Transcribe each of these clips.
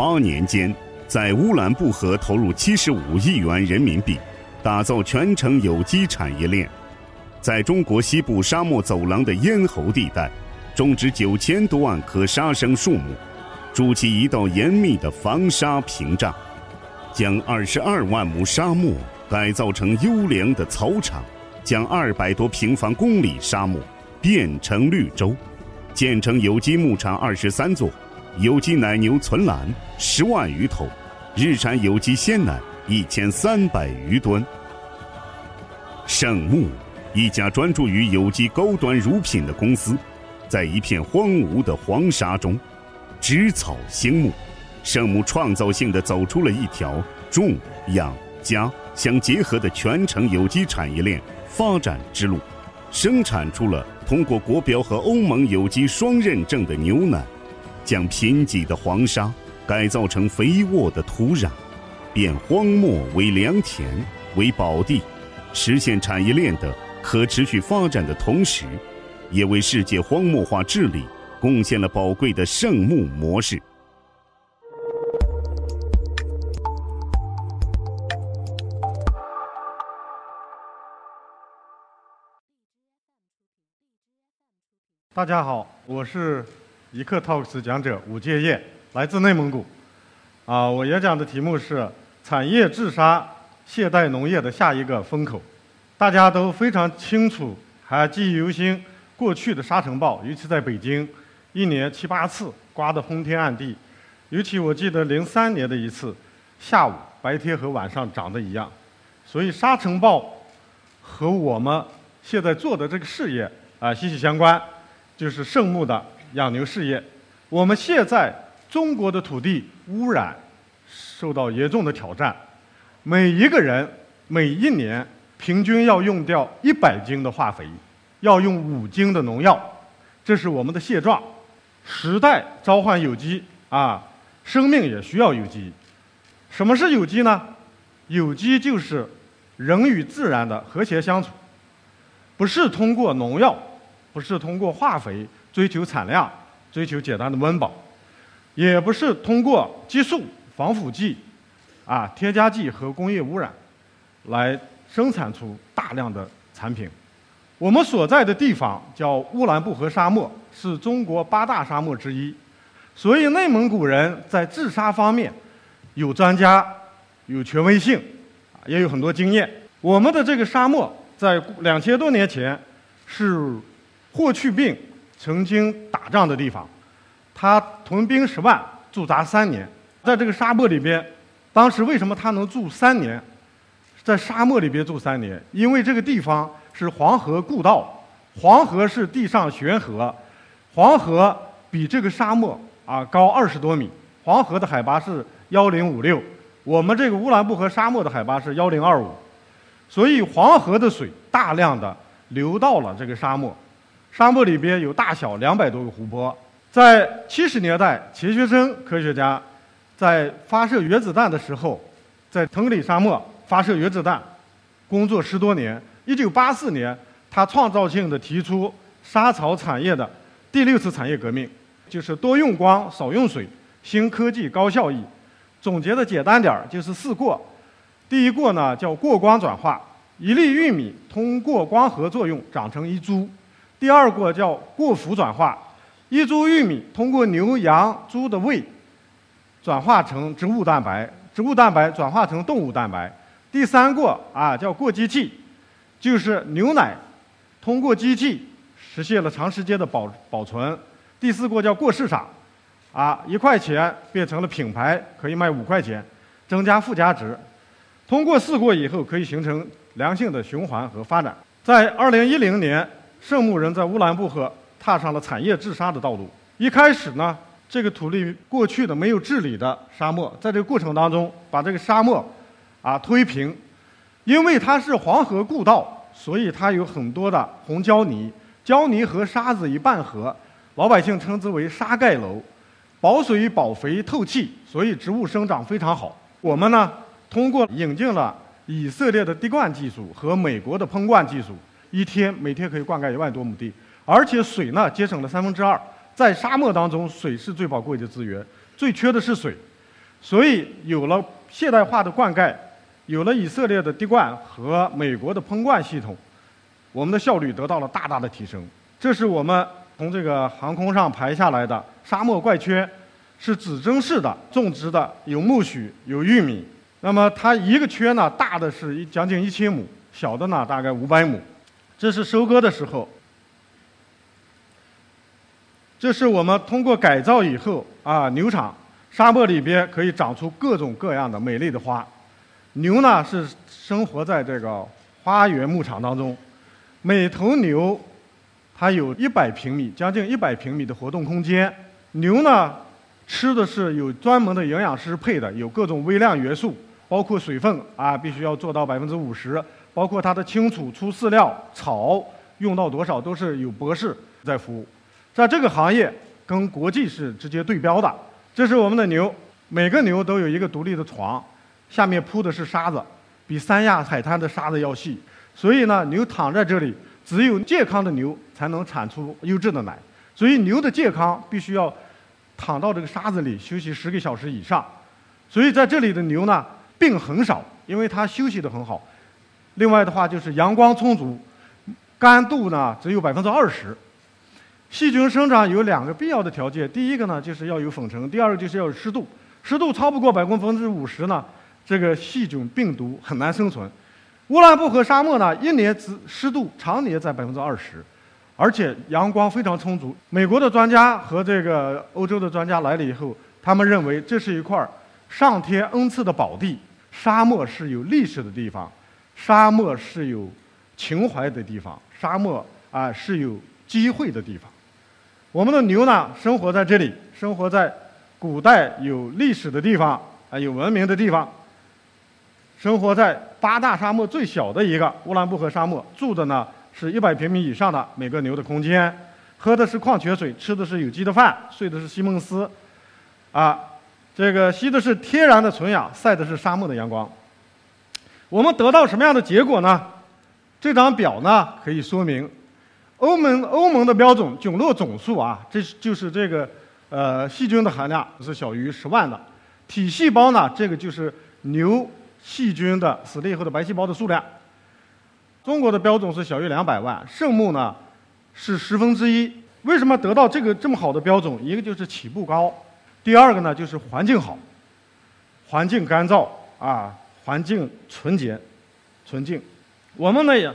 八年间，在乌兰布和投入七十五亿元人民币，打造全程有机产业链。在中国西部沙漠走廊的咽喉地带，种植九千多万棵沙生树木，筑起一道严密的防沙屏障，将二十二万亩沙漠改造成优良的草场，将二百多平方公里沙漠变成绿洲，建成有机牧场二十三座，有机奶牛存栏十万余头，日产有机鲜奶一千三百余吨。圣牧。一家专注于有机高端乳品的公司，在一片荒芜的黄沙中，植草兴牧，圣母创造性的走出了一条种养家相结合的全程有机产业链发展之路，生产出了通过国标和欧盟有机双认证的牛奶，将贫瘠的黄沙改造成肥沃的土壤，变荒漠为良田为宝地，实现产业链的。可持续发展的同时，也为世界荒漠化治理贡献了宝贵的圣木模式。大家好，我是一刻 Talks 讲者武介业，来自内蒙古。啊，我演讲的题目是“产业治沙，现代农业的下一个风口”。大家都非常清楚，还记忆犹新。过去的沙尘暴，尤其在北京，一年七八次，刮得昏天暗地。尤其我记得零三年的一次，下午、白天和晚上长得一样。所以沙尘暴和我们现在做的这个事业啊息息相关，就是圣牧的养牛事业。我们现在中国的土地污染受到严重的挑战，每一个人每一年。平均要用掉一百斤的化肥，要用五斤的农药，这是我们的现状。时代召唤有机啊，生命也需要有机。什么是有机呢？有机就是人与自然的和谐相处，不是通过农药，不是通过化肥追求产量、追求简单的温饱，也不是通过激素、防腐剂、啊添加剂和工业污染来。生产出大量的产品。我们所在的地方叫乌兰布和沙漠，是中国八大沙漠之一。所以内蒙古人在治沙方面有专家、有权威性，也有很多经验。我们的这个沙漠在两千多年前是霍去病曾经打仗的地方，他屯兵十万，驻扎三年。在这个沙漠里边，当时为什么他能住三年？在沙漠里边住三年，因为这个地方是黄河故道，黄河是地上悬河，黄河比这个沙漠啊高二十多米，黄河的海拔是幺零五六，我们这个乌兰布和沙漠的海拔是幺零二五，所以黄河的水大量的流到了这个沙漠，沙漠里边有大小两百多个湖泊。在七十年代，钱学森科学家在发射原子弹的时候，在腾里沙漠。发射原子弹，工作十多年。一九八四年，他创造性的提出沙草产业的第六次产业革命，就是多用光、少用水，新科技高效益。总结的简单点儿，就是四过。第一过呢叫过光转化，一粒玉米通过光合作用长成一株；第二过叫过腐转化，一株玉米通过牛羊猪的胃转化成植物蛋白，植物蛋白转化成动物蛋白。第三过啊叫过机器，就是牛奶通过机器实现了长时间的保保存。第四过叫过市场，啊一块钱变成了品牌，可以卖五块钱，增加附加值。通过四过以后，可以形成良性的循环和发展。在二零一零年，圣牧人在乌兰布和踏上了产业治沙的道路。一开始呢，这个土地过去的没有治理的沙漠，在这个过程当中，把这个沙漠。啊，推平，因为它是黄河故道，所以它有很多的红胶泥，胶泥和沙子一拌合，老百姓称之为沙盖楼，保水、保肥、透气，所以植物生长非常好。我们呢，通过引进了以色列的滴灌技术和美国的喷灌技术，一天每天可以灌溉一万多亩地，而且水呢节省了三分之二。在沙漠当中，水是最宝贵的资源，最缺的是水。所以有了现代化的灌溉，有了以色列的滴灌和美国的喷灌系统，我们的效率得到了大大的提升。这是我们从这个航空上排下来的沙漠怪圈，是指针式的种植的，有苜蓿，有玉米。那么它一个圈呢，大的是一将近一千亩，小的呢大概五百亩。这是收割的时候。这是我们通过改造以后啊，牛场沙漠里边可以长出各种各样的美丽的花。牛呢是生活在这个花园牧场当中，每头牛它有一百平米，将近一百平米的活动空间。牛呢吃的是有专门的营养师配的，有各种微量元素，包括水分啊，必须要做到百分之五十，包括它的清储出饲料草用到多少，都是有博士在服务。在这个行业跟国际是直接对标的。这是我们的牛，每个牛都有一个独立的床，下面铺的是沙子，比三亚海滩的沙子要细。所以呢，牛躺在这里，只有健康的牛才能产出优质的奶。所以牛的健康必须要躺到这个沙子里休息十个小时以上。所以在这里的牛呢，病很少，因为它休息得很好。另外的话就是阳光充足，干度呢只有百分之二十。细菌生长有两个必要的条件，第一个呢就是要有粉尘，第二个就是要有湿度。湿度超不过百分之五十呢，这个细菌病毒很难生存。乌兰布和沙漠呢，一年只湿度常年在百分之二十，而且阳光非常充足。美国的专家和这个欧洲的专家来了以后，他们认为这是一块上天恩赐的宝地。沙漠是有历史的地方，沙漠是有情怀的地方，沙漠啊是有机会的地方。我们的牛呢，生活在这里，生活在古代有历史的地方啊，有文明的地方。生活在八大沙漠最小的一个乌兰布和沙漠，住的呢是一百平米以上的每个牛的空间，喝的是矿泉水，吃的是有机的饭，睡的是西蒙斯，啊，这个吸的是天然的纯氧，晒的是沙漠的阳光。我们得到什么样的结果呢？这张表呢可以说明。欧盟欧盟的标准菌落总数啊，这就是这个呃细菌的含量是小于十万的，体细胞呢，这个就是牛细菌的死了以后的白细胞的数量。中国的标准是小于两百万，圣牧呢是十分之一。为什么得到这个这么好的标准？一个就是起步高，第二个呢就是环境好，环境干燥啊，环境纯洁、纯净。我们呢也。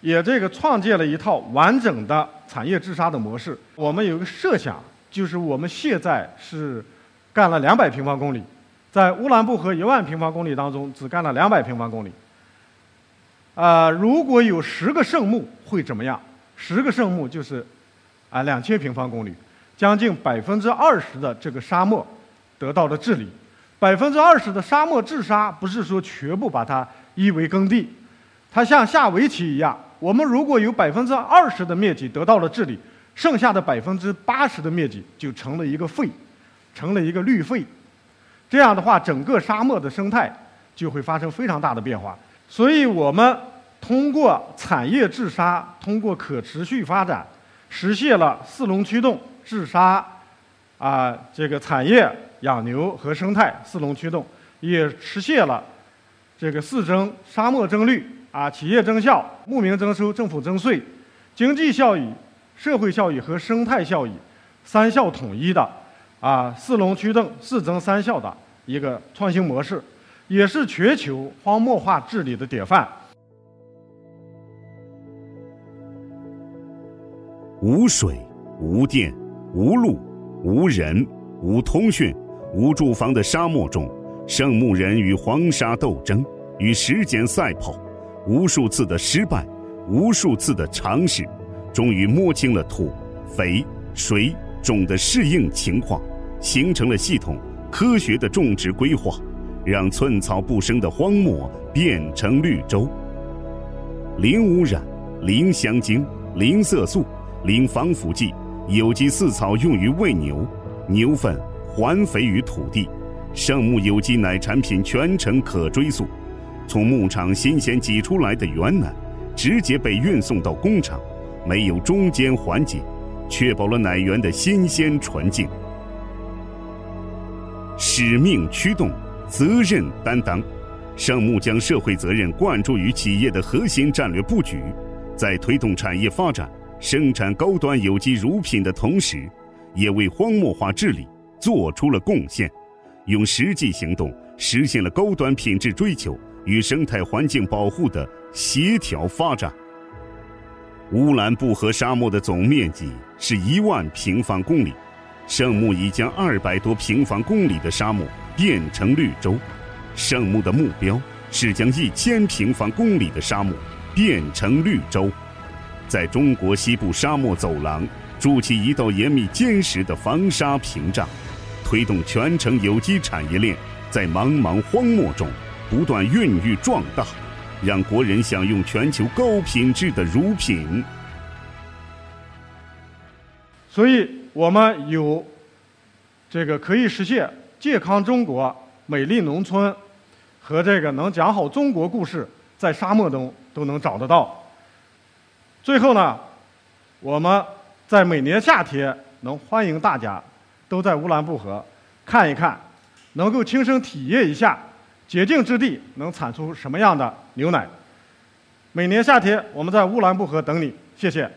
也这个创建了一套完整的产业治沙的模式。我们有一个设想，就是我们现在是干了两百平方公里，在乌兰布和一万平方公里当中，只干了两百平方公里。啊，如果有十个圣木会怎么样？十个圣木就是啊两千平方公里，将近百分之二十的这个沙漠得到了治理。百分之二十的沙漠治沙，不是说全部把它夷为耕地，它像下围棋一样。我们如果有百分之二十的面积得到了治理，剩下的百分之八十的面积就成了一个废，成了一个绿废。这样的话，整个沙漠的生态就会发生非常大的变化。所以我们通过产业治沙，通过可持续发展，实现了四龙驱动治沙，啊，这个产业养牛和生态四龙驱动，也实现了这个四增沙漠增绿。啊，企业增效、牧民增收、政府增税，经济效益、社会效益和生态效益三效统一的啊，四龙驱动、四增三效的一个创新模式，也是全球荒漠化治理的典范。无水、无电、无路、无人、无通讯、无住房的沙漠中，圣牧人与黄沙斗争，与时间赛跑。无数次的失败，无数次的尝试，终于摸清了土、肥、水、种的适应情况，形成了系统、科学的种植规划，让寸草不生的荒漠变成绿洲。零污染、零香精、零色素、零防腐剂，有机饲草用于喂牛，牛粪还肥于土地，圣牧有机奶产品全程可追溯。从牧场新鲜挤出来的原奶，直接被运送到工厂，没有中间环节，确保了奶源的新鲜纯净。使命驱动，责任担当。圣木将社会责任灌注于企业的核心战略布局，在推动产业发展、生产高端有机乳品的同时，也为荒漠化治理做出了贡献，用实际行动实现了高端品质追求与生态环境保护的协调发展。乌兰布和沙漠的总面积是一万平方公里，圣木已将二百多平方公里的沙漠变成绿洲。圣木的目标是将一千平方公里的沙漠变成绿洲，在中国西部沙漠走廊筑起一道严密坚实的防沙屏障，推动全程有机产业链在茫茫荒漠中不断孕育壮大，让国人享用全球高品质的乳品。所以，我们有这个可以实现健康中国、美丽农村。和这个能讲好中国故事，在沙漠中都能找得到。最后呢，我们在每年夏天能欢迎大家都在乌兰布和看一看，能够亲身体验一下洁净之地能产出什么样的牛奶。每年夏天我们在乌兰布和等你，谢谢。